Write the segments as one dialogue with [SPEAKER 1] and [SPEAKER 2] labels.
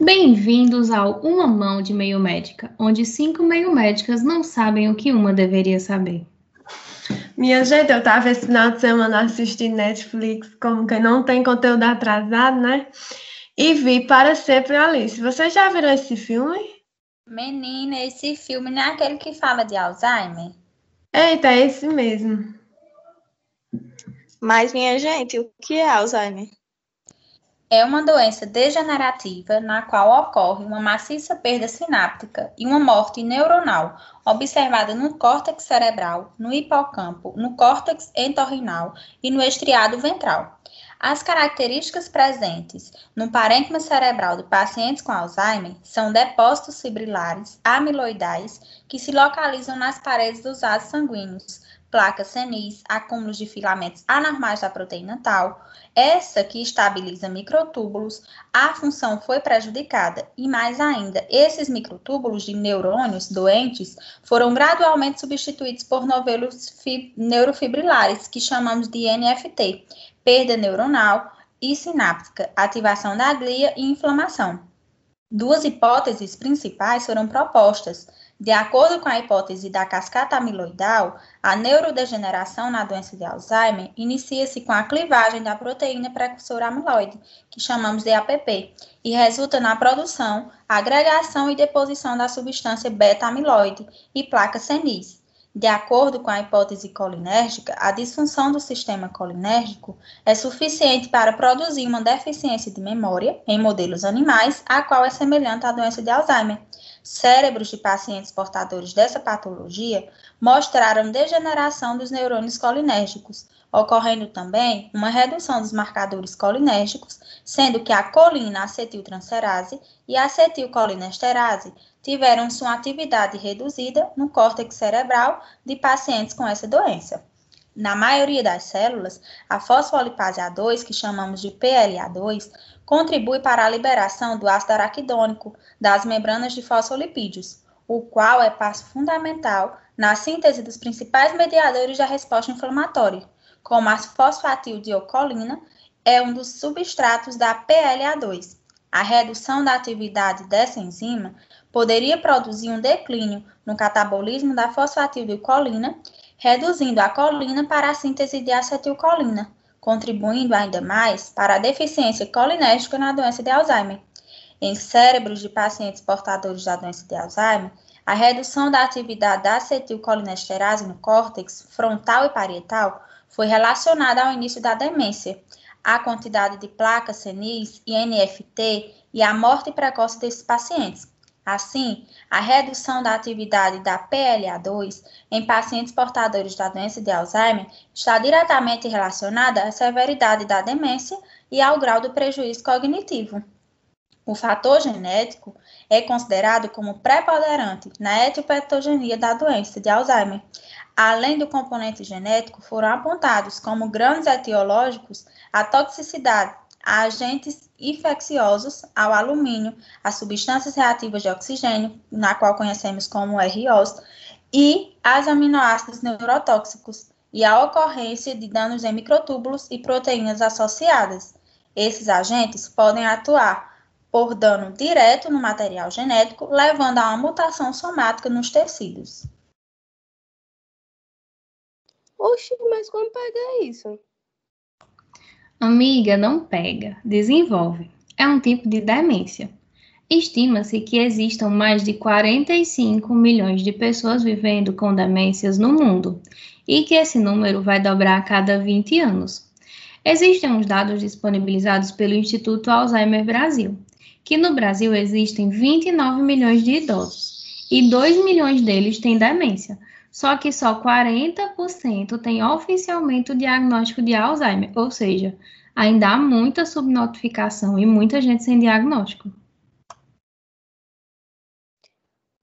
[SPEAKER 1] Bem-vindos ao Uma Mão de Meio Médica, onde cinco meio médicas não sabem o que uma deveria saber.
[SPEAKER 2] Minha gente, eu tava esse final de semana assistindo Netflix, como que não tem conteúdo atrasado, né? E vi Para Sempre Alice. Vocês já viram esse filme?
[SPEAKER 3] Menina, esse filme não é aquele que fala de Alzheimer?
[SPEAKER 2] Eita, é esse mesmo.
[SPEAKER 4] Mas, minha gente, o que é Alzheimer?
[SPEAKER 3] É uma doença degenerativa na qual ocorre uma maciça perda sináptica e uma morte neuronal, observada no córtex cerebral, no hipocampo, no córtex entorrinal e no estriado ventral. As características presentes no parênquima cerebral de pacientes com Alzheimer são depósitos fibrilares amiloidais que se localizam nas paredes dos vasos sanguíneos, placas senis, acúmulos de filamentos anormais da proteína tal, essa que estabiliza microtúbulos, a função foi prejudicada e mais ainda, esses microtúbulos de neurônios doentes foram gradualmente substituídos por novelos neurofibrilares, que chamamos de NFT, perda neuronal e sináptica, ativação da glia e inflamação. Duas hipóteses principais foram propostas, de acordo com a hipótese da cascata amiloidal, a neurodegeneração na doença de Alzheimer inicia-se com a clivagem da proteína precursora amiloide, que chamamos de APP, e resulta na produção, agregação e deposição da substância beta-amiloide e placa senis. De acordo com a hipótese colinérgica, a disfunção do sistema colinérgico é suficiente para produzir uma deficiência de memória em modelos animais, a qual é semelhante à doença de Alzheimer cérebros de pacientes portadores dessa patologia mostraram degeneração dos neurônios colinérgicos, ocorrendo também uma redução dos marcadores colinérgicos, sendo que a colina acetiltransferase e a acetilcolinesterase tiveram sua atividade reduzida no córtex cerebral de pacientes com essa doença. Na maioria das células, a fosfolipase A2, que chamamos de PLA2, contribui para a liberação do ácido araquidônico das membranas de fosfolipídios, o qual é passo fundamental na síntese dos principais mediadores da resposta inflamatória, como a fosfatildiocolina, é um dos substratos da PLA2. A redução da atividade dessa enzima poderia produzir um declínio no catabolismo da fosfatildiocolina, reduzindo a colina para a síntese de acetilcolina, contribuindo ainda mais para a deficiência colinérgica na doença de Alzheimer. Em cérebros de pacientes portadores da doença de Alzheimer, a redução da atividade da acetilcolinesterase no córtex frontal e parietal foi relacionada ao início da demência, a quantidade de placas senis e NFT e a morte precoce desses pacientes, Assim, a redução da atividade da PLA2 em pacientes portadores da doença de Alzheimer está diretamente relacionada à severidade da demência e ao grau do prejuízo cognitivo. O fator genético é considerado como preponderante na etiopatogenia da doença de Alzheimer. Além do componente genético, foram apontados como grandes etiológicos a toxicidade, a agentes infecciosos ao alumínio, as substâncias reativas de oxigênio, na qual conhecemos como ROs, e as aminoácidos neurotóxicos, e a ocorrência de danos em microtúbulos e proteínas associadas. Esses agentes podem atuar por dano direto no material genético, levando a uma mutação somática nos tecidos.
[SPEAKER 4] Oxi, mas como pega isso?
[SPEAKER 1] Amiga, não pega, desenvolve. É um tipo de demência. Estima-se que existam mais de 45 milhões de pessoas vivendo com demências no mundo e que esse número vai dobrar a cada 20 anos. Existem uns dados disponibilizados pelo Instituto Alzheimer Brasil, que no Brasil existem 29 milhões de idosos e 2 milhões deles têm demência, só que só 40% tem oficialmente o diagnóstico de Alzheimer, ou seja, ainda há muita subnotificação e muita gente sem diagnóstico.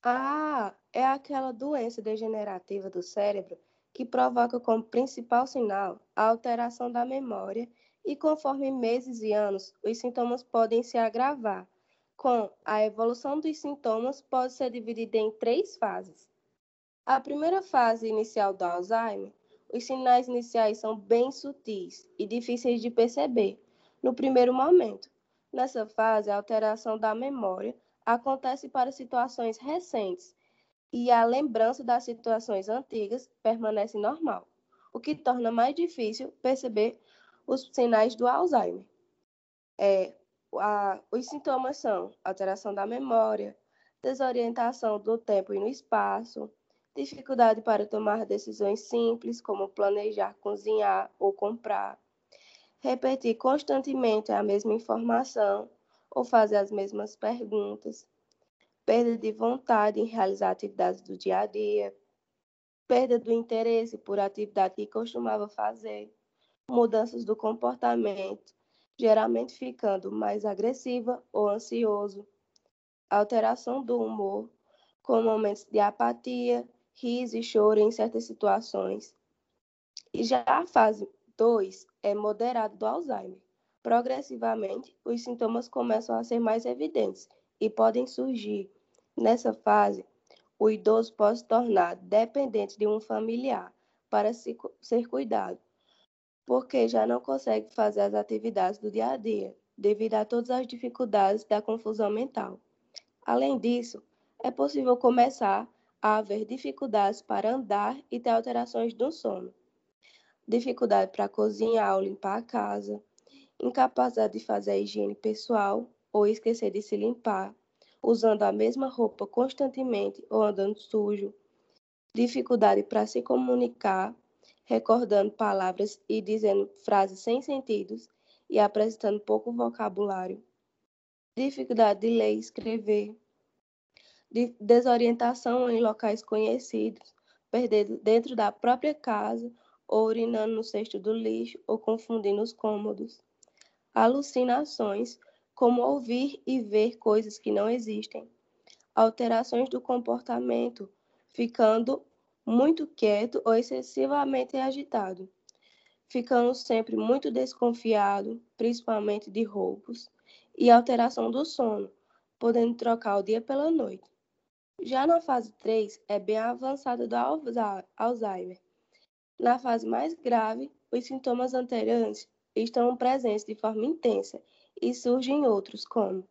[SPEAKER 4] Ah, é aquela doença degenerativa do cérebro que provoca como principal sinal a alteração da memória e conforme meses e anos, os sintomas podem se agravar. Com a evolução dos sintomas pode ser dividida em três fases. A primeira fase inicial do Alzheimer, os sinais iniciais são bem sutis e difíceis de perceber no primeiro momento, Nessa fase, a alteração da memória acontece para situações recentes e a lembrança das situações antigas permanece normal, o que torna mais difícil perceber os sinais do Alzheimer. É, a, os sintomas são alteração da memória, desorientação do tempo e no espaço, dificuldade para tomar decisões simples, como planejar, cozinhar ou comprar, repetir constantemente a mesma informação ou fazer as mesmas perguntas, perda de vontade em realizar atividades do dia a dia, perda do interesse por atividade que costumava fazer, mudanças do comportamento, geralmente ficando mais agressiva ou ansioso, alteração do humor, com momentos de apatia, riso e choro em certas situações. E já a fase 2 é moderado do Alzheimer. Progressivamente, os sintomas começam a ser mais evidentes e podem surgir. Nessa fase, o idoso pode se tornar dependente de um familiar para ser cuidado, porque já não consegue fazer as atividades do dia a dia, devido a todas as dificuldades da confusão mental. Além disso, é possível começar a haver dificuldades para andar e ter alterações do sono, dificuldade para cozinhar ou limpar a casa, incapacidade de fazer a higiene pessoal ou esquecer de se limpar, usando a mesma roupa constantemente ou andando sujo, dificuldade para se comunicar recordando palavras e dizendo frases sem sentidos e apresentando pouco vocabulário, dificuldade de ler e escrever, de desorientação em locais conhecidos, perder dentro da própria casa ou urinando no cesto do lixo ou confundindo os cômodos, alucinações, como ouvir e ver coisas que não existem, alterações do comportamento, ficando muito quieto ou excessivamente agitado, ficando sempre muito desconfiado, principalmente de roubos, e alteração do sono, podendo trocar o dia pela noite. Já na fase 3, é bem avançada do Alzheimer. Na fase mais grave, os sintomas anteriores estão presentes de forma intensa e surgem outros, como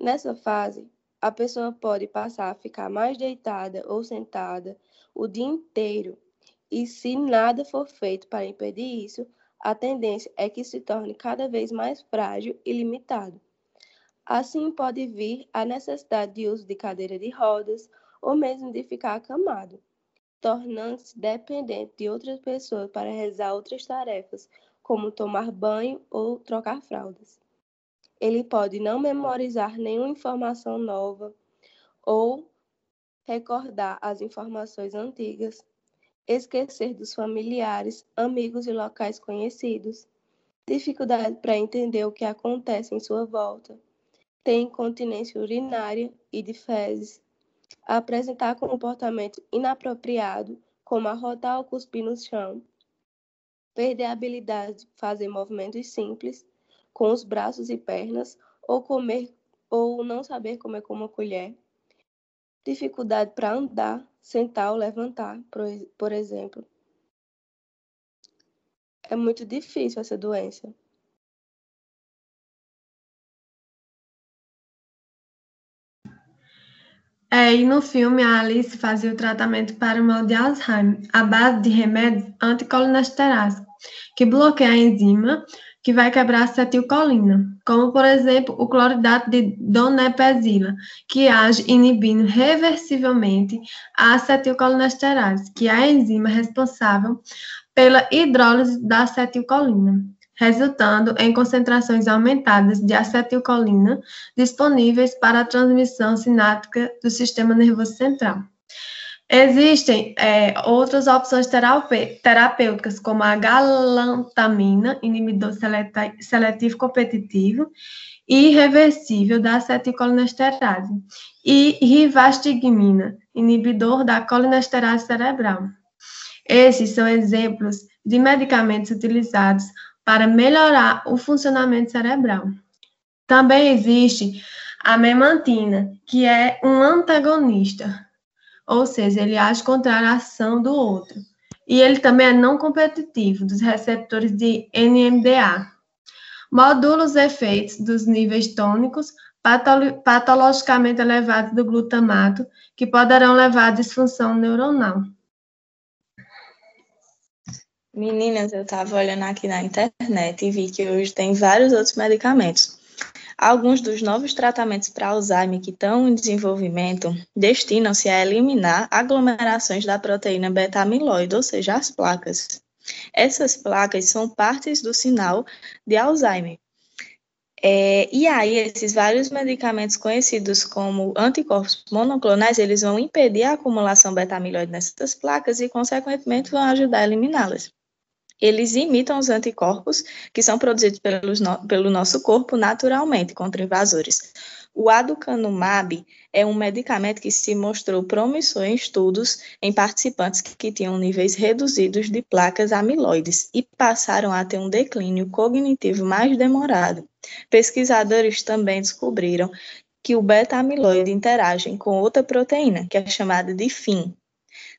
[SPEAKER 4] nessa fase, a pessoa pode passar a ficar mais deitada ou sentada o dia inteiro. E se nada for feito para impedir isso, a tendência é que se torne cada vez mais frágil e limitado. Assim, pode vir a necessidade de uso de cadeira de rodas ou mesmo de ficar acamado, tornando-se dependente de outras pessoas para realizar outras tarefas, como tomar banho ou trocar fraldas. Ele pode não memorizar nenhuma informação nova ou recordar as informações antigas, esquecer dos familiares, amigos e locais conhecidos, dificuldade para entender o que acontece em sua volta, ter incontinência urinária e de fezes, apresentar comportamento inapropriado, como arrotar ou cuspir no chão, perder a habilidade de fazer movimentos simples, com os braços e pernas, ou comer ou não saber comer com uma colher, dificuldade para andar, sentar ou levantar, por exemplo. É muito difícil essa doença.
[SPEAKER 2] É, e no filme, a Alice fazia o tratamento para o mal de Alzheimer à base de remédios anticolinesterais, que bloqueiam a enzima que vai quebrar a acetilcolina, como, por exemplo, o cloridato de donepezila, que age inibindo reversivelmente a acetilcolinesterase, que é a enzima responsável pela hidrólise da acetilcolina, resultando em concentrações aumentadas de acetilcolina disponíveis para a transmissão sináptica do sistema nervoso central. Existem é, outras opções terapêuticas, como a galantamina, inibidor seletivo competitivo e reversível da acetilcolinesterase, e rivastigmina, inibidor da colinesterase cerebral. Esses são exemplos de medicamentos utilizados para melhorar o funcionamento cerebral. Também existe a memantina, que é um antagonista ou seja, ele age contra a ação do outro. E ele também é não competitivo dos receptores de NMDA. modula os efeitos dos níveis tônicos patologicamente elevados do glutamato, que poderão levar à disfunção neuronal.
[SPEAKER 5] Meninas, eu estava olhando aqui na internet e vi que hoje tem vários outros medicamentos. Alguns dos novos tratamentos para Alzheimer que estão em desenvolvimento destinam-se a eliminar aglomerações da proteína beta-amiloide, ou seja, as placas. Essas placas são partes do sinal de Alzheimer. É, e aí, esses vários medicamentos conhecidos como anticorpos monoclonais, eles vão impedir a acumulação beta-amiloide nessas placas e, consequentemente, vão ajudar a eliminá-las. Eles imitam os anticorpos que são produzidos pelos no, pelo nosso corpo naturalmente contra invasores. O aducanumab é um medicamento que se mostrou promissor em estudos em participantes que, que tinham níveis reduzidos de placas amiloides e passaram a ter um declínio cognitivo mais demorado. Pesquisadores também descobriram que o beta-amiloide interage com outra proteína, que é chamada de FIM.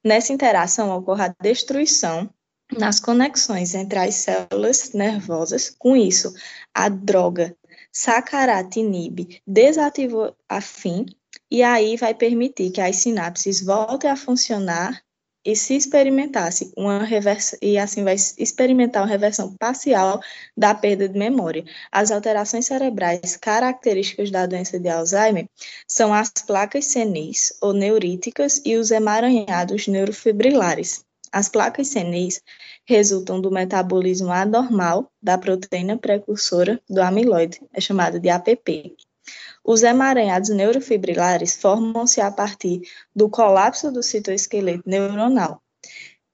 [SPEAKER 5] Nessa interação ocorre a destruição nas conexões entre as células nervosas. Com isso, a droga sacaratinib desativou a FIM e aí vai permitir que as sinapses voltem a funcionar e se experimentasse uma reversão, e assim vai experimentar uma reversão parcial da perda de memória. As alterações cerebrais características da doença de Alzheimer são as placas senis ou neuríticas e os emaranhados neurofibrilares. As placas senis resultam do metabolismo anormal da proteína precursora do amiloide, é chamado de APP. Os emaranhados neurofibrilares formam-se a partir do colapso do citoesqueleto neuronal,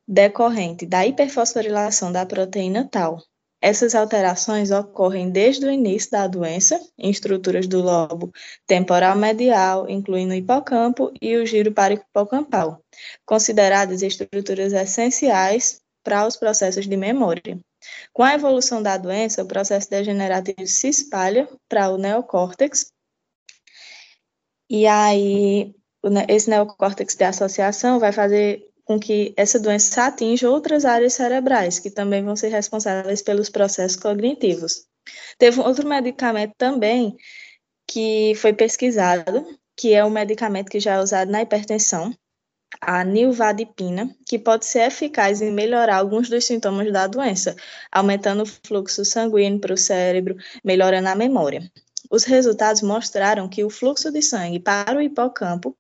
[SPEAKER 5] decorrente da hiperfosforilação da proteína tau. Essas alterações ocorrem desde o início da doença, em estruturas do lobo temporal medial, incluindo o hipocampo e o giro parahipocampal, consideradas estruturas essenciais para os processos de memória. Com a evolução da doença, o processo degenerativo se espalha para o neocórtex, e aí esse neocórtex de associação vai fazer com que essa doença atinja outras áreas cerebrais, que também vão ser responsáveis pelos processos cognitivos. Teve outro medicamento também que foi pesquisado, que é um medicamento que já é usado na hipertensão, a nilvadipina, que pode ser eficaz em melhorar alguns dos sintomas da doença, aumentando o fluxo sanguíneo para o cérebro, melhorando a memória. Os resultados mostraram que o fluxo de sangue para o hipocampo,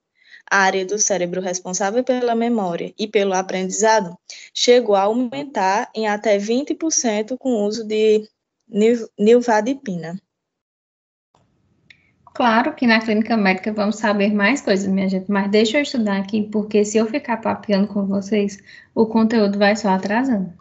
[SPEAKER 5] a área do cérebro responsável pela memória e pelo aprendizado, chegou a aumentar em até 20% com o uso de nilvadipina.
[SPEAKER 1] Claro que na clínica médica vamos saber mais coisas, minha gente, mas deixa eu estudar aqui, porque se eu ficar papeando com vocês, o conteúdo vai só atrasando.